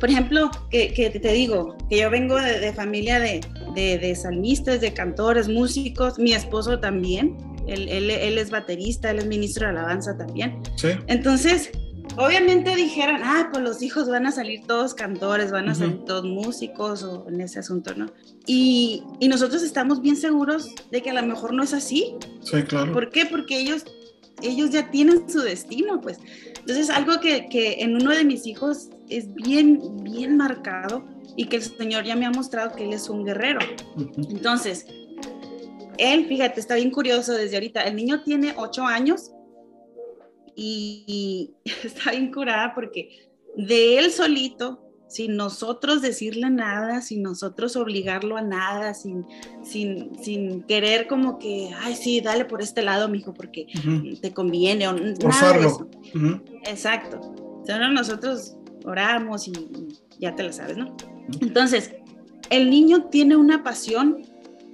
por ejemplo, que, que te digo, que yo vengo de, de familia de, de, de salmistas, de cantores, músicos, mi esposo también, él, él- él es baterista, él es ministro de alabanza también. Sí. Entonces, obviamente dijeran, ah, pues los hijos van a salir todos cantores, van a Ujú. salir todos músicos o en ese asunto, ¿no? Y, y nosotros estamos bien seguros de que a lo mejor no es así. Sí, claro. ¿Por qué? Porque ellos, ellos ya tienen su destino, pues. Entonces, algo que, que en uno de mis hijos es bien, bien marcado y que el Señor ya me ha mostrado que él es un guerrero. Entonces, él, fíjate, está bien curioso desde ahorita. El niño tiene ocho años y, y [laughs] está bien curada porque de él solito, sin nosotros decirle nada, sin nosotros obligarlo a nada, sin, sin, sin querer como que, ay, sí, dale por este lado, mijo, porque te conviene o nada de eso. Ujú. Exacto. Solo nosotros oramos y y ya te lo sabes, ¿no? Entonces, el niño tiene una pasión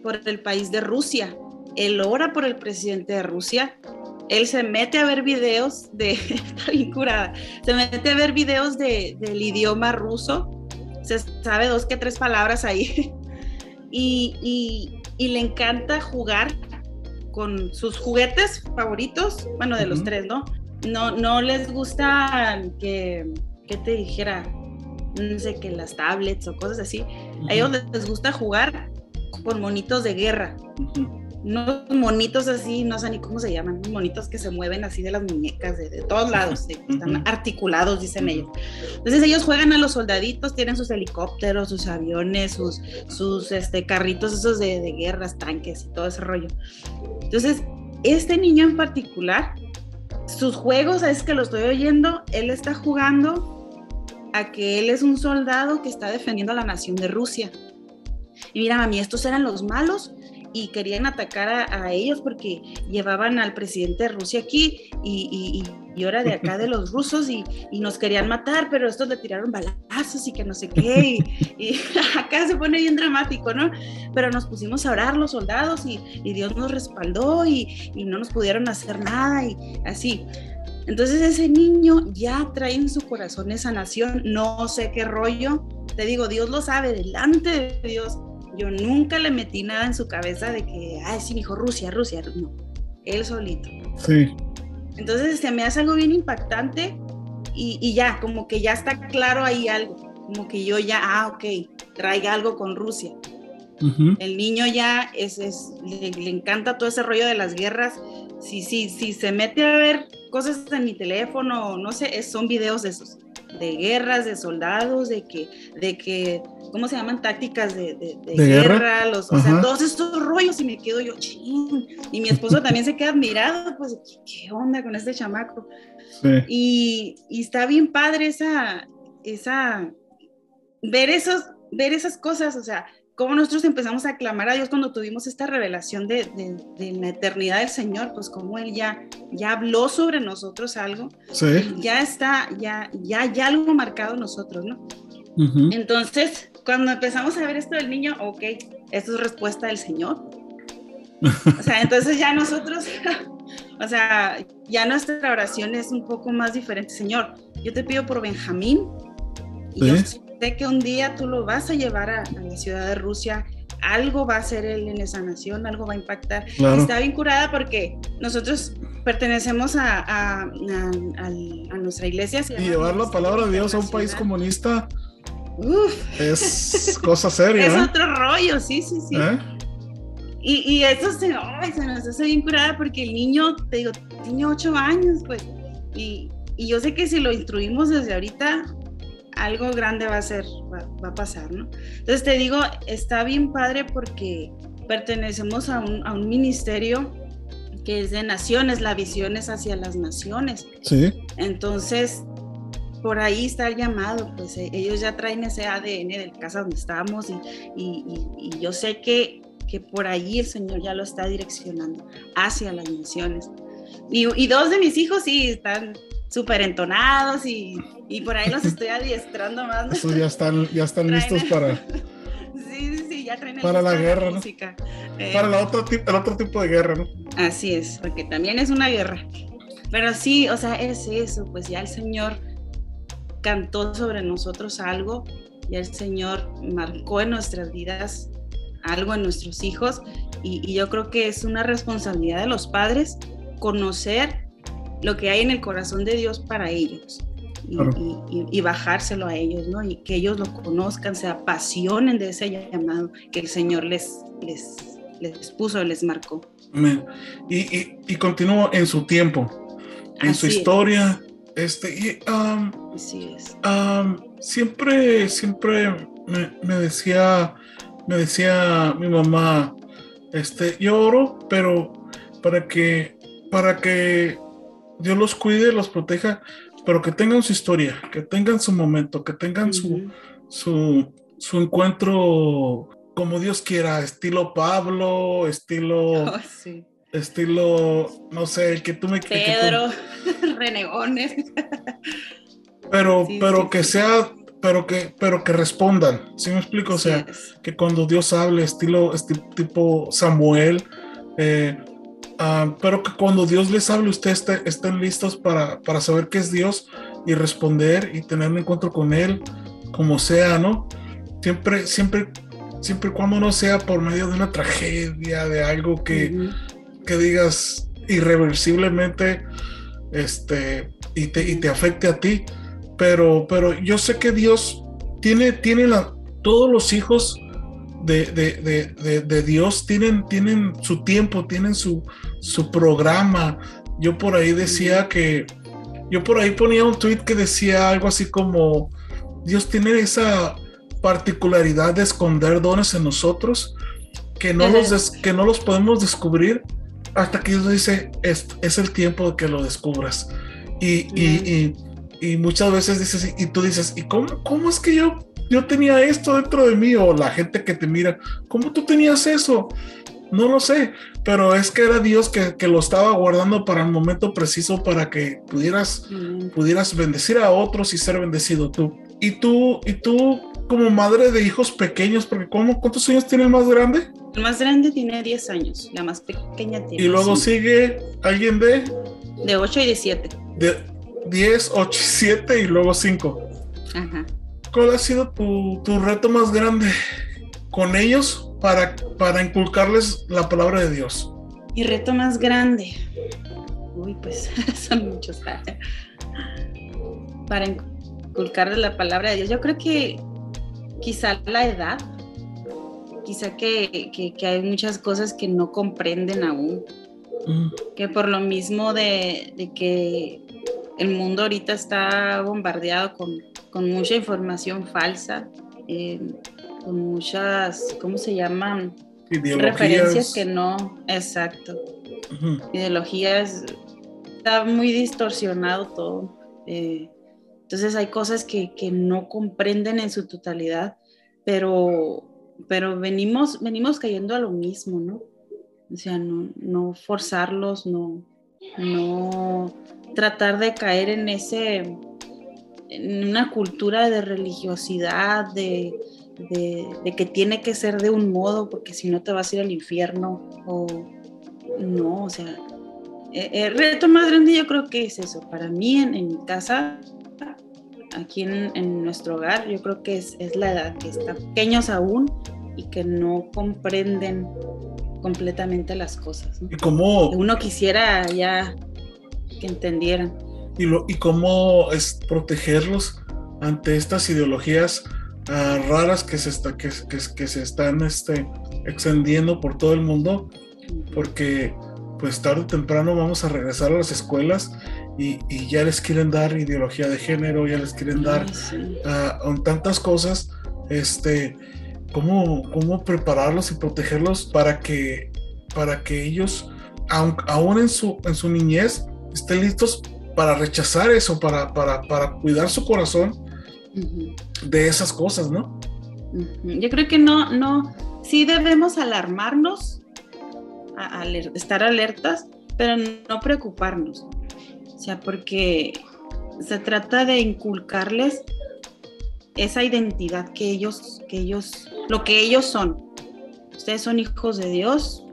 por el país de Rusia. Él ora por el presidente de Rusia. Él se mete a ver videos de, [laughs] está bien curada, se mete a ver videos de, del idioma ruso. Se sabe dos que tres palabras ahí. [laughs] Y, y- y le encanta jugar con sus juguetes favoritos, bueno, de los tres, ¿no? No, no les gusta que, que te dijera, no sé, que las tablets o cosas así. A ellos les- gusta jugar con monitos de guerra. Unos monitos así, no sé ni cómo se llaman, monitos que se mueven así de las muñecas, de, de todos lados, de- están articulados, dicen ellos. Entonces ellos juegan a los soldaditos, tienen sus helicópteros, sus aviones, sus, sus este, carritos esos de, de guerras, tanques y todo ese rollo. Entonces, este niño en particular, sus juegos, es que lo estoy oyendo, él está jugando a que él es un soldado que está defendiendo a la nación de Rusia. Y mira, mami, estos eran los malos y querían atacar a, a ellos porque llevaban al presidente de Rusia aquí y, y, y- y ahora de acá de los [laughs] rusos y, y nos querían matar, pero estos le tiraron balazos y que no sé qué. Y, y [laughs] acá se pone bien dramático, ¿no? Pero nos pusimos a orar los soldados y, y Dios nos respaldó y, y no nos pudieron hacer nada y así. Entonces ese niño ya trae en su corazón esa nación, no sé qué rollo, te digo, Dios lo sabe, delante de Dios, yo nunca le metí nada en su cabeza de que, ay, sí, dijo Rusia, Rusia, no, él solito. Sí. Entonces se me hace algo bien impactante y, y ya, como que ya está claro ahí algo, como que yo ya, ah, ok, traiga algo con Rusia. El niño ya es, es- le, le encanta todo ese rollo de las guerras. Si, si, si se mete a ver cosas en mi teléfono, no sé, son videos de esos, de guerras, de soldados, de que, de que, ¿cómo se llaman? Tácticas de, de- de ¿De guerra? guerra, los, o sea, todos estos rollos y me quedo yo, ching. Y mi esposo también se queda admirado, pues, ¿qué, qué onda con este chamaco? Sí. Y, y está bien padre esa, esa, ver esos, ver esas cosas, o sea, cómo nosotros empezamos a clamar a Dios cuando tuvimos esta revelación de, de- de la eternidad del Señor, pues como Él ya, ya habló sobre nosotros algo, Sí. ya está, ya, ya, ya algo marcado en nosotros, ¿no? Ujú. Entonces, cuando empezamos a ver esto del niño, ok, esto es respuesta del Señor. O sea, entonces ya nosotros, [laughs] o sea, ya nuestra oración es un poco más diferente. Señor, yo te pido por Benjamín y yo Sí. Sé que un día tú lo vas a llevar a, a la ciudad de Rusia. Algo va a hacer él en esa nación, algo va a impactar. Claro. Está bien curada porque nosotros pertenecemos a, a- nuestra iglesia. Y llevar la palabra de Dios a un país comunista Uf, es [laughs] cosa seria, es ¿eh? otro rollo, sí, sí, sí. ¿Eh? Y, y eso se, se nos hace bien curada porque el niño, te digo, tiene ocho años, pues. Y, y yo sé que si lo instruimos desde ahorita, algo grande va a ser, va, va a pasar, ¿no? Entonces te digo, está bien padre porque pertenecemos a un, a un ministerio que es de naciones, la visión es hacia las naciones. Sí. Entonces, por ahí está el llamado, pues eh, ellos ya traen ese ADN de la casa donde estamos y, y- y- y yo sé que, que por ahí el Señor ya lo está direccionando hacia las naciones. Y, y dos de mis hijos sí están súper entonados y, y por ahí los estoy adiestrando más. ya están, ya están Traen- listos para, [laughs] Sí, sí, sí, ya traen Para la guerra. Eh, para la otro el otro tipo de guerra, ¿no? Así es, porque también es una guerra. Pero sí, o sea, es eso, pues ya el Señor cantó sobre nosotros algo, ya el Señor marcó en nuestras vidas algo en nuestros hijos y, y yo creo que es una responsabilidad de los padres conocer lo que hay en el corazón de Dios para ellos y, Claro. y- y- y bajárselo a ellos, ¿no? Y que ellos lo conozcan, se apasionen de ese llamado que el Señor les, les, les puso, les marcó. Amén. Y, y, y continúa en su tiempo, en su Así es. historia. Este, y, um, Así es. um, siempre, siempre me, me decía, me decía mi mamá, este, yo oro, pero para que, para que Dios los cuide, los proteja, pero que tengan su historia, que tengan su momento, que tengan su, Ujú. su, su encuentro como Dios quiera, estilo Pablo, estilo, [laughs] Oh, sí. estilo, no sé, el que tú me que tú- Pedro, [laughs] renegones. [laughs] pero, Sí, pero sí, que sea, pero que, pero que respondan, ¿sí me explico? O sea, que cuando Dios hable, estilo, esti- tipo Samuel, eh, ah, pero que cuando Dios les hable, ustedes esté- estén listos para, para saber que es Dios y responder y tener un encuentro con Él, como sea, ¿no? Siempre, siempre, siempre y cuando no sea por medio de una tragedia, de algo que, que digas irreversiblemente, este, y te, y te afecte a ti, pero, pero yo sé que Dios tiene, tiene la, todos los hijos de, de, de, de, de Dios tienen, tienen su tiempo, tienen su, su programa. Yo por ahí decía que, yo por ahí ponía un tweet que decía algo así como, Dios tiene esa particularidad de esconder dones en nosotros que no, los, des- que no los podemos descubrir hasta que Dios dice, es, es el tiempo de que lo descubras. Y, y, y, y muchas veces dices, y tú dices, ¿y cómo, cómo es que yo, yo tenía esto dentro de mí? O la gente que te mira, ¿cómo tú tenías eso? No lo sé, pero es que era Dios que, que lo estaba guardando para el momento preciso para que pudieras, pudieras bendecir a otros y ser bendecido tú. Y tú, y tú como madre de hijos pequeños, porque ¿cómo, ¿cuántos años tiene el más grande? El más grande tiene 10 años, la más pequeña tiene Y luego sigue alguien de, de 8 y de 7. de 10, 8, 7 y luego 5. Ajá. ¿Cuál ha sido tu, tu reto más grande con ellos para, para inculcarles la palabra de Dios? Mi reto más grande. Uy, pues [laughs] son muchos. Para inculcarles la palabra de Dios. Yo creo que quizá la edad. quizá que, que, hay muchas cosas que no comprenden aún. Mm. Que por lo mismo de, de, que el mundo ahorita está bombardeado con, con mucha información falsa, eh, con muchas, ¿cómo se llaman? Referencias que no, exacto. Ideologías, está muy distorsionado todo. Eh, entonces hay cosas que, que, no comprenden en su totalidad, pero, pero venimos, venimos cayendo a lo mismo, ¿no? O sea, no, no forzarlos, no, no tratar de caer en ese, en una cultura de religiosidad, de, de, que tiene que ser de un modo, porque si no te vas a ir al infierno, o no, o sea, eh, el reto más grande yo creo que es eso, para mí en, mi casa, aquí en, nuestro hogar, yo creo que es, es la edad, que están pequeños aún y que no comprenden completamente las cosas. ¿Y cómo? Uno quisiera ya que entendieran. ¿Y, lo, y cómo es protegerlos ante estas ideologías ah, raras que se, está, que, que, se están este, extendiendo por todo el mundo? Porque pues tarde o temprano vamos a regresar a las escuelas y, y ya les quieren dar ideología de género, ya les quieren dar uh, tantas cosas. Este, cómo, cómo prepararlos y protegerlos para que, para que ellos, aún, en, su, en su niñez, estén listos para rechazar eso, para, para, para cuidar su corazón de esas cosas, ¿no? Yo creo que no, no, sí debemos alarmarnos, estar alertas, pero no preocuparnos. O sea, porque se trata de inculcarles esa identidad que ellos, que ellos, lo que ellos son. Ustedes son hijos de Dios.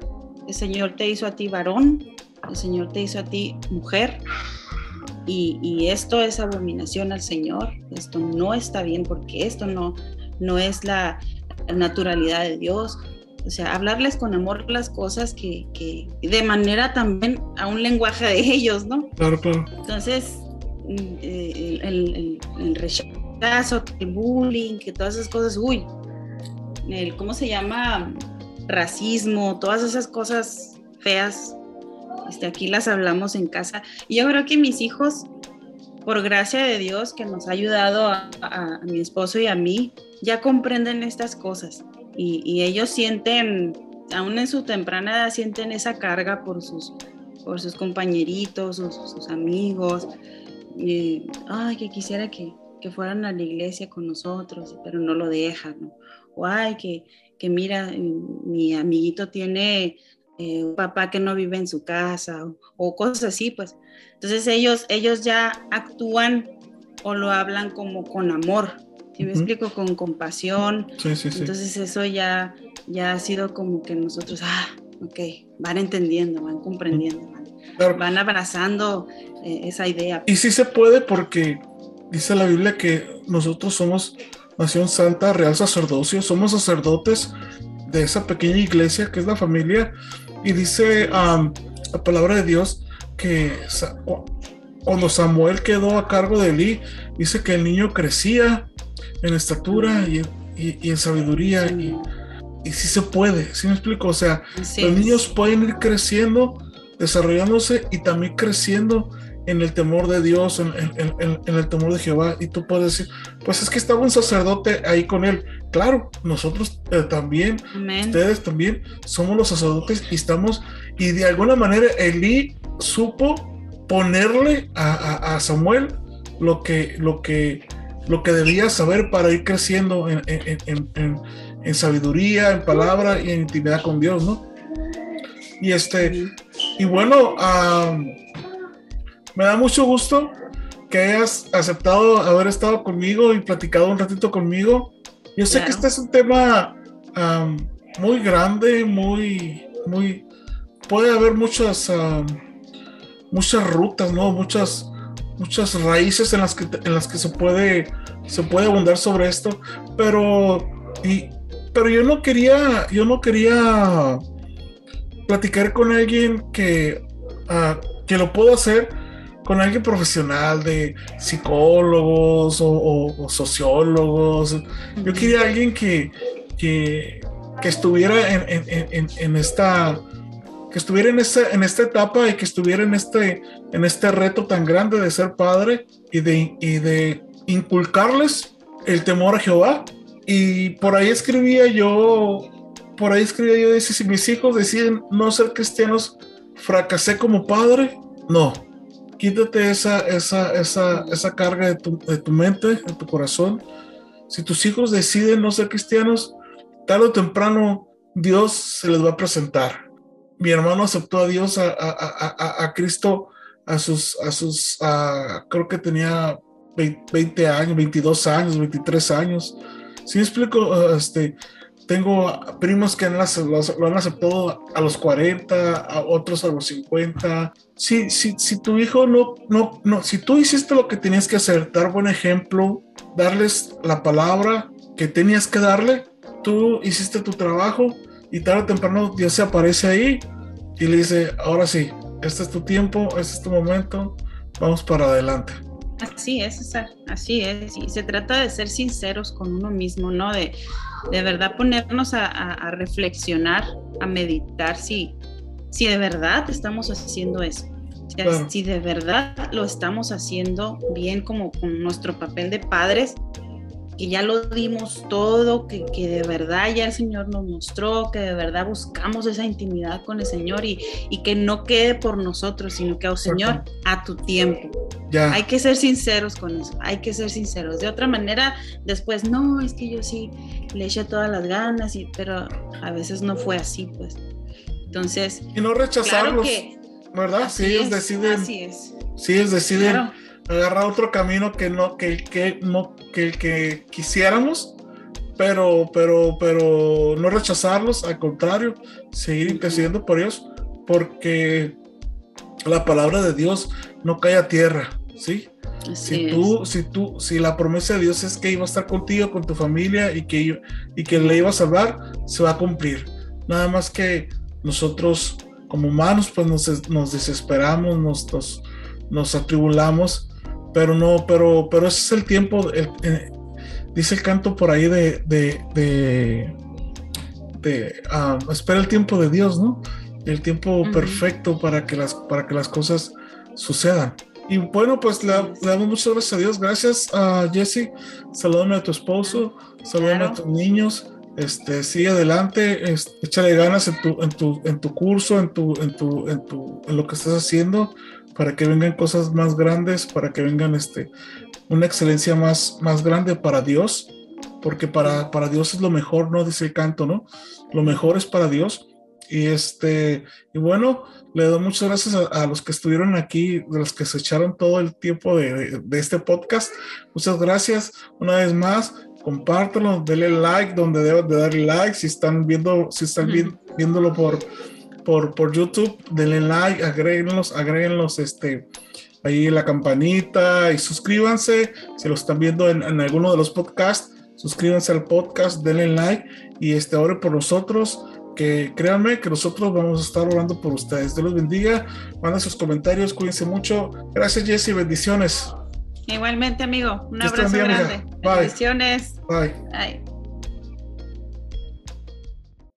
El Señor te hizo a ti varón. El Señor te hizo a ti mujer. Y, esto es abominación al Señor. Esto no está bien porque esto no, no es la naturalidad de Dios. O sea, hablarles con amor las cosas que, que de manera también a un lenguaje de ellos, ¿no? Claro, claro. Entonces, mm, eh, el, el, el rechazo el bullying, que todas esas cosas, uy, el, ¿cómo se llama? Racismo, todas esas cosas feas, este, aquí las hablamos en casa. Y yo creo que mis hijos, por gracia de Dios, que nos ha ayudado a, mi esposo y a mí, ya comprenden estas cosas. Y, ellos sienten, aún en su temprana edad, sienten esa carga por sus, por sus compañeritos, sus, amigos. Y, ay, que quisiera que, que fueran a la iglesia con nosotros, pero no lo dejan, ¿no? O ay, que, que mira, mi amiguito tiene eh, un papá que no vive en su casa, o, cosas así, pues. Entonces ellos, ellos ya actúan o lo hablan como con amor, ¿sí me explico? Con compasión. Sí, sí. Entonces eso ya, ya ha sido como que nosotros, ah, ok, van entendiendo, van comprendiendo, van, abrazando eh, esa idea. Y sí se puede porque dice la Biblia que nosotros somos nación santa, real sacerdocio, somos sacerdotes de esa pequeña iglesia que es la familia. Y dice la palabra de Dios que cuando Samuel quedó a cargo de Eli, dice que el niño crecía en estatura y, en sabiduría. Y, y sí se puede, ¿sí me explico? O sea, los niños pueden ir creciendo, desarrollándose y también creciendo en el temor de Dios, en, el temor de Jehová, y tú puedes decir, pues es que estaba un sacerdote ahí con él. Claro, nosotros eh, también, ustedes también somos los sacerdotes y estamos, y de alguna manera Elí supo ponerle a, Samuel lo que, lo, que, lo que debía saber para ir creciendo en, sabiduría, en palabra y en intimidad con Dios, ¿no? Y este, y bueno, me da mucho gusto que hayas aceptado haber estado conmigo y platicado un ratito conmigo. Yo sé que este es un tema muy grande, muy, muy, puede haber muchas, muchas rutas, ¿no? Muchas, muchas raíces en las que, en las que se puede, se puede abundar sobre esto, pero, y, pero yo no quería, yo no quería platicar con alguien que, ah, que lo puedo hacer con alguien profesional de psicólogos o, sociólogos. Yo quería alguien que, que, que estuviera en, en, en, en esta que estuviera en, esta, en esta etapa y que estuviera en este, en este reto tan grande de ser padre y de, y de inculcarles el temor a Jehová. Y por ahí escribía yo, por ahí escribía yo, dice, si mis hijos deciden no ser cristianos, fracasé como padre, no. Quítate esa, esa, esa, esa carga de tu, de tu mente, de tu corazón. Si tus hijos deciden no ser cristianos, tarde o temprano Dios se les va a presentar mi hermano aceptó a Dios, a, a, a, a Cristo, a sus, a sus creo que tenía 20 años, 22 años, 23 años. Si me explico, este, tengo primos que han, lo han aceptado a los 40, a otros a los 50. Si, si, si tu hijo no, no, no, si tú hiciste lo que tenías que hacer, dar buen ejemplo, darles la palabra que tenías que darle, tú hiciste tu trabajo, y tarde o temprano Dios se aparece ahí y le dice, ahora sí, este es tu tiempo, este es tu momento, vamos para adelante. Así es, César, así es. Y se trata de ser sinceros con uno mismo, ¿no? De, de verdad ponernos a, a, reflexionar, a meditar si, si de verdad estamos haciendo eso. claro. Si de verdad lo estamos haciendo bien como con nuestro papel de padres que ya lo dimos todo, que, que, de verdad ya el Señor nos mostró, que de verdad buscamos esa intimidad con el Señor y, y que no quede por nosotros, sino que, oh Señor, a tu tiempo. Ya. Hay que ser sinceros con eso, hay que ser sinceros. De otra manera, después, no, es que yo sí le eché todas las ganas, y, pero a veces no fue así, pues. Entonces... Y no rechazarlos, claro que, ¿verdad? Si ellos es, deciden... Así es. Si ellos deciden... Claro agarrar otro camino que no que, que no que, que quisiéramos pero pero pero no rechazarlos al contrario seguir intercediendo por ellos porque la palabra de Dios no cae a tierra sí Así si tú es. si tú si la promesa de Dios es que iba a estar contigo con tu familia y que y que le iba a salvar se va a cumplir nada más que nosotros como humanos pues nos, nos desesperamos nos, nos, nos atribulamos pero no, pero, pero ese es el tiempo, el, eh, dice el canto por ahí de, de, de, de uh, espera el tiempo de Dios, ¿no? El tiempo uh -huh. perfecto para que, las, para que las cosas sucedan. Y bueno, pues le, le, damos muchas gracias a Dios. Gracias a Jesse. Saludame a tu esposo, saludame claro. a tus niños. Este, sigue adelante, este, échale ganas en tu, en tu, en tu curso, en tu, en tu, en tu, en lo que estás haciendo para que vengan cosas más grandes, para que vengan este, una excelencia más, más grande para Dios, porque para, para Dios es lo mejor, ¿no? Dice el canto, ¿no? Lo mejor es para Dios. Y este, y bueno, le doy muchas gracias a, a, los que estuvieron aquí, de los que se echaron todo el tiempo de, de, de este podcast. Muchas gracias una vez más. Compártelo, denle like donde deben de darle like. Si están viendo, si están vi, viéndolo por, por, por YouTube, denle like, agréguenlos, agréguenlos este, ahí la campanita y suscríbanse. Si lo están viendo en, en alguno de los podcasts, suscríbanse al podcast, denle like y este, ore por nosotros. Que créanme que nosotros vamos a estar orando por ustedes. Dios los bendiga. Manden sus comentarios, cuídense mucho. Gracias, Jesse. Bendiciones. Igualmente, amigo. Un abrazo grande. Bye. Bendiciones. Bye. Bye.